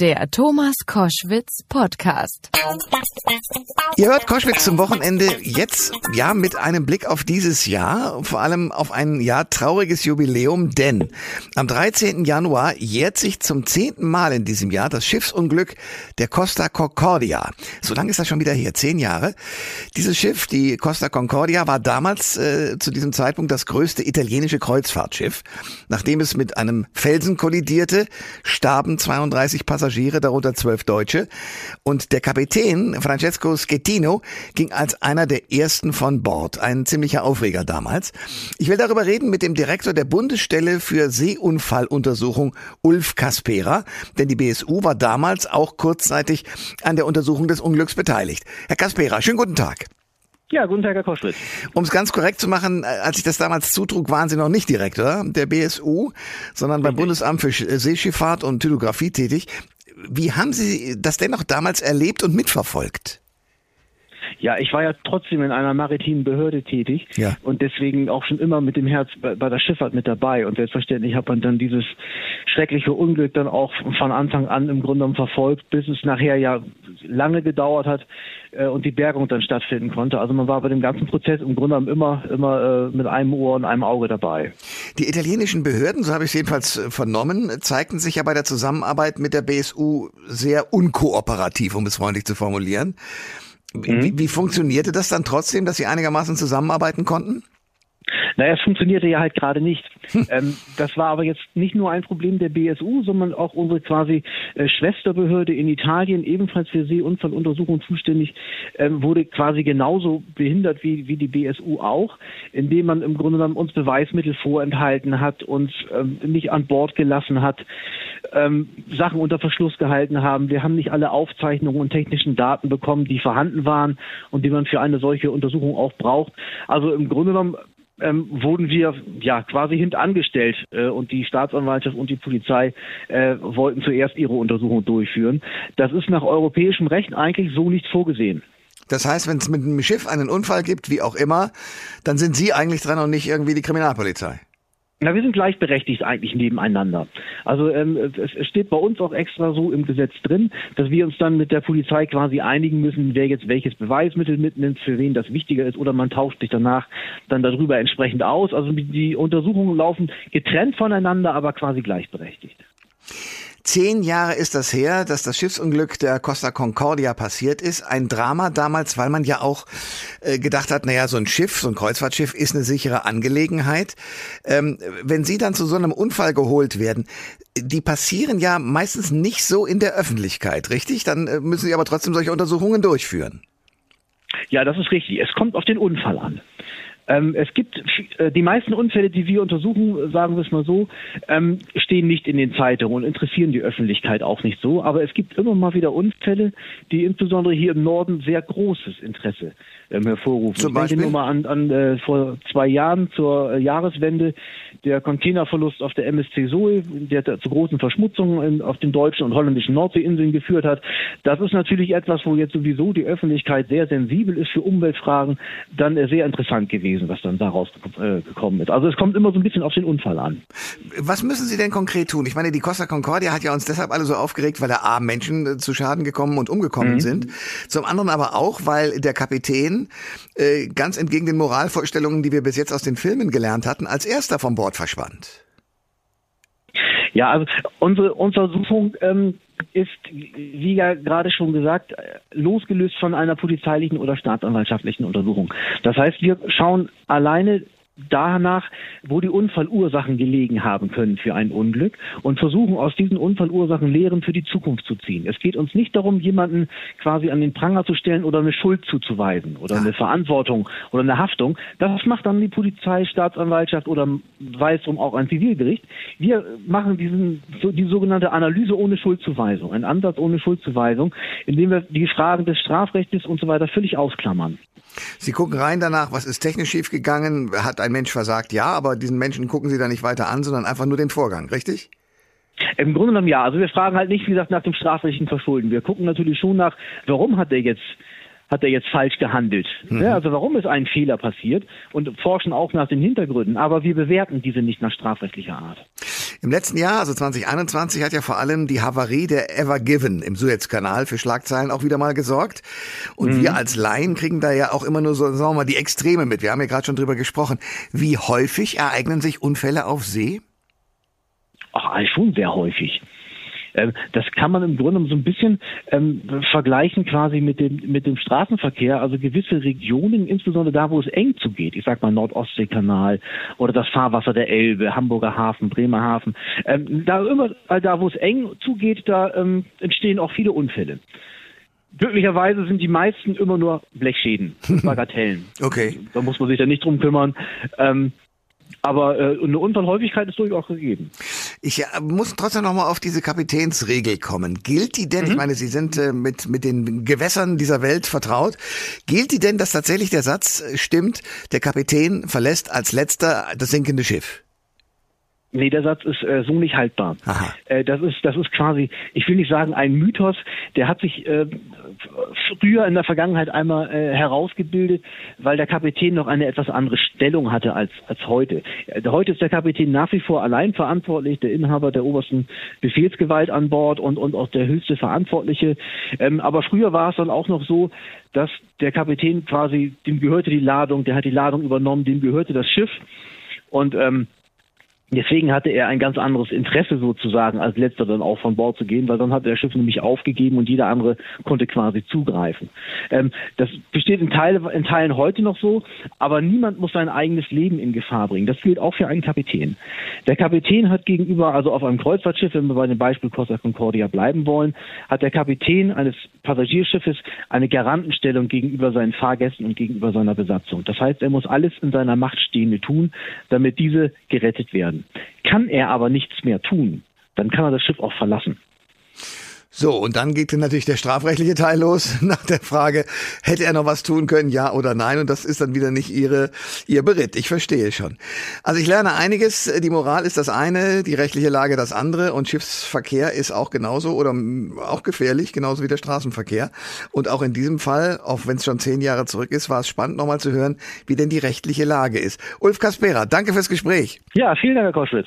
Der Thomas Koschwitz Podcast. Ihr hört Koschwitz zum Wochenende jetzt, ja, mit einem Blick auf dieses Jahr, vor allem auf ein Jahr trauriges Jubiläum, denn am 13. Januar jährt sich zum zehnten Mal in diesem Jahr das Schiffsunglück der Costa Concordia. So lange ist das schon wieder her, zehn Jahre. Dieses Schiff, die Costa Concordia, war damals äh, zu diesem Zeitpunkt das größte italienische Kreuzfahrtschiff. Nachdem es mit einem Felsen kollidierte, starben 32 Passagiere Passagiere, darunter zwölf Deutsche. Und der Kapitän Francesco Schettino ging als einer der ersten von Bord. Ein ziemlicher Aufreger damals. Ich will darüber reden mit dem Direktor der Bundesstelle für Seeunfalluntersuchung, Ulf Kaspera. Denn die BSU war damals auch kurzzeitig an der Untersuchung des Unglücks beteiligt. Herr Kaspera, schönen guten Tag. Ja, guten Tag, Herr Koschwitz. Um es ganz korrekt zu machen, äh, als ich das damals zutrug, waren Sie noch nicht Direktor der BSU, sondern beim Bundesamt für Seeschifffahrt und Typografie tätig. Wie haben Sie das dennoch damals erlebt und mitverfolgt? Ja, ich war ja trotzdem in einer maritimen Behörde tätig ja. und deswegen auch schon immer mit dem Herz bei, bei der Schifffahrt mit dabei. Und selbstverständlich hat man dann dieses schreckliche Unglück dann auch von Anfang an im Grunde genommen verfolgt, bis es nachher ja lange gedauert hat äh, und die Bergung dann stattfinden konnte. Also man war bei dem ganzen Prozess im Grunde genommen immer, immer äh, mit einem Ohr und einem Auge dabei. Die italienischen Behörden, so habe ich es jedenfalls äh, vernommen, zeigten sich ja bei der Zusammenarbeit mit der BSU sehr unkooperativ, um es freundlich zu formulieren. Mhm. Wie, wie funktionierte das dann trotzdem, dass Sie einigermaßen zusammenarbeiten konnten? Naja, es funktionierte ja halt gerade nicht. Hm. Ähm, das war aber jetzt nicht nur ein Problem der BSU, sondern auch unsere quasi äh, Schwesterbehörde in Italien, ebenfalls für Seeunfalluntersuchung zuständig, ähm, wurde quasi genauso behindert wie, wie die BSU auch, indem man im Grunde genommen uns Beweismittel vorenthalten hat, uns ähm, nicht an Bord gelassen hat, ähm, Sachen unter Verschluss gehalten haben. Wir haben nicht alle Aufzeichnungen und technischen Daten bekommen, die vorhanden waren und die man für eine solche Untersuchung auch braucht. Also im Grunde genommen ähm, wurden wir ja quasi hintangestellt äh, und die Staatsanwaltschaft und die Polizei äh, wollten zuerst ihre Untersuchung durchführen. Das ist nach europäischem Recht eigentlich so nicht vorgesehen. Das heißt, wenn es mit einem Schiff einen Unfall gibt, wie auch immer, dann sind Sie eigentlich dran und nicht irgendwie die Kriminalpolizei. Na, wir sind gleichberechtigt eigentlich nebeneinander. Also ähm, es, es steht bei uns auch extra so im Gesetz drin, dass wir uns dann mit der Polizei quasi einigen müssen, wer jetzt welches Beweismittel mitnimmt, für wen das wichtiger ist, oder man tauscht sich danach dann darüber entsprechend aus. Also die Untersuchungen laufen getrennt voneinander, aber quasi gleichberechtigt. Zehn Jahre ist das her, dass das Schiffsunglück der Costa Concordia passiert ist. Ein Drama damals, weil man ja auch äh, gedacht hat, naja, so ein Schiff, so ein Kreuzfahrtschiff ist eine sichere Angelegenheit. Ähm, wenn Sie dann zu so einem Unfall geholt werden, die passieren ja meistens nicht so in der Öffentlichkeit, richtig? Dann äh, müssen Sie aber trotzdem solche Untersuchungen durchführen. Ja, das ist richtig. Es kommt auf den Unfall an. Ähm, es gibt äh, die meisten Unfälle, die wir untersuchen, sagen wir es mal so, ähm, stehen nicht in den Zeitungen und interessieren die Öffentlichkeit auch nicht so. Aber es gibt immer mal wieder Unfälle, die insbesondere hier im Norden sehr großes Interesse ähm, hervorrufen. Zum Beispiel? Ich denke nur mal an, an äh, vor zwei Jahren zur äh, Jahreswende der Containerverlust auf der MSC Zoe, der zu großen Verschmutzungen in, auf den deutschen und holländischen Nordseeinseln geführt hat. Das ist natürlich etwas, wo jetzt sowieso die Öffentlichkeit sehr sensibel ist für Umweltfragen, dann äh, sehr interessant gewesen, was dann daraus äh, gekommen ist. Also es kommt immer so ein bisschen auf den Unfall an. Was müssen Sie denn konkret tun? Ich meine, die Costa Concordia hat ja uns deshalb alle so aufgeregt, weil da A, Menschen äh, zu Schaden gekommen und umgekommen mhm. sind. Zum anderen aber auch, weil der Kapitän äh, ganz entgegen den Moralvorstellungen, die wir bis jetzt aus den Filmen gelernt hatten, als erster vom Bord verschwand. Ja, also unsere Untersuchung ähm, ist, wie ja gerade schon gesagt, losgelöst von einer polizeilichen oder staatsanwaltschaftlichen Untersuchung. Das heißt, wir schauen alleine danach, wo die Unfallursachen gelegen haben können für ein Unglück und versuchen aus diesen Unfallursachen Lehren für die Zukunft zu ziehen. Es geht uns nicht darum, jemanden quasi an den Pranger zu stellen oder eine Schuld zuzuweisen oder eine Verantwortung oder eine Haftung. Das macht dann die Polizei, Staatsanwaltschaft oder weiß um auch ein Zivilgericht. Wir machen diesen, die sogenannte Analyse ohne Schuldzuweisung, einen Ansatz ohne Schuldzuweisung, indem wir die Fragen des Strafrechts und so weiter völlig ausklammern. Sie gucken rein danach, was ist technisch schiefgegangen, hat ein Mensch versagt, ja, aber diesen Menschen gucken Sie da nicht weiter an, sondern einfach nur den Vorgang, richtig? Im Grunde genommen ja. Also wir fragen halt nicht, wie gesagt, nach dem strafrechtlichen Verschulden. Wir gucken natürlich schon nach, warum hat er jetzt hat er jetzt falsch gehandelt? Mhm. Ja, also warum ist ein Fehler passiert und forschen auch nach den Hintergründen, aber wir bewerten diese nicht nach strafrechtlicher Art. Im letzten Jahr, also 2021, hat ja vor allem die Havarie der Ever Given im Suezkanal für Schlagzeilen auch wieder mal gesorgt. Und mhm. wir als Laien kriegen da ja auch immer nur so, sagen wir mal, die Extreme mit. Wir haben ja gerade schon drüber gesprochen. Wie häufig ereignen sich Unfälle auf See? Ach, schon sehr häufig. Ähm, das kann man im Grunde so ein bisschen ähm, vergleichen quasi mit dem, mit dem Straßenverkehr. Also gewisse Regionen, insbesondere da, wo es eng zugeht, ich sag mal Nordostseekanal oder das Fahrwasser der Elbe, Hamburger Hafen, Bremer Hafen, ähm, da immer, da wo es eng zugeht, da ähm, entstehen auch viele Unfälle. Glücklicherweise sind die meisten immer nur Blechschäden, Bagatellen. okay. Da muss man sich dann nicht drum kümmern. Ähm, aber äh, eine Unfallhäufigkeit ist durchaus gegeben. Ich äh, muss trotzdem noch mal auf diese Kapitänsregel kommen. Gilt die denn, mhm. ich meine, Sie sind äh, mit, mit den Gewässern dieser Welt vertraut, gilt die denn, dass tatsächlich der Satz äh, stimmt, der Kapitän verlässt als letzter das sinkende Schiff? Nee, der Satz ist äh, so nicht haltbar. Äh, das ist das ist quasi, ich will nicht sagen ein Mythos, der hat sich äh, früher in der Vergangenheit einmal äh, herausgebildet, weil der Kapitän noch eine etwas andere Stellung hatte als als heute. Äh, heute ist der Kapitän nach wie vor allein verantwortlich, der Inhaber der obersten Befehlsgewalt an Bord und und auch der höchste Verantwortliche. Ähm, aber früher war es dann auch noch so, dass der Kapitän quasi dem gehörte die Ladung, der hat die Ladung übernommen, dem gehörte das Schiff und ähm, Deswegen hatte er ein ganz anderes Interesse sozusagen, als letzter dann auch von Bord zu gehen, weil dann hat der Schiff nämlich aufgegeben und jeder andere konnte quasi zugreifen. Ähm, das besteht in, Teil, in Teilen heute noch so, aber niemand muss sein eigenes Leben in Gefahr bringen. Das gilt auch für einen Kapitän. Der Kapitän hat gegenüber, also auf einem Kreuzfahrtschiff, wenn wir bei dem Beispiel Costa Concordia bleiben wollen, hat der Kapitän eines Passagierschiffes eine Garantenstellung gegenüber seinen Fahrgästen und gegenüber seiner Besatzung. Das heißt, er muss alles in seiner Macht Stehende tun, damit diese gerettet werden. Kann er aber nichts mehr tun, dann kann er das Schiff auch verlassen. So, und dann geht natürlich der strafrechtliche Teil los nach der Frage, hätte er noch was tun können, ja oder nein? Und das ist dann wieder nicht ihre, ihr Beritt. Ich verstehe schon. Also ich lerne einiges. Die Moral ist das eine, die rechtliche Lage das andere und Schiffsverkehr ist auch genauso oder auch gefährlich, genauso wie der Straßenverkehr. Und auch in diesem Fall, auch wenn es schon zehn Jahre zurück ist, war es spannend nochmal zu hören, wie denn die rechtliche Lage ist. Ulf Kaspera, danke fürs Gespräch. Ja, vielen Dank, Herr Koschwitz.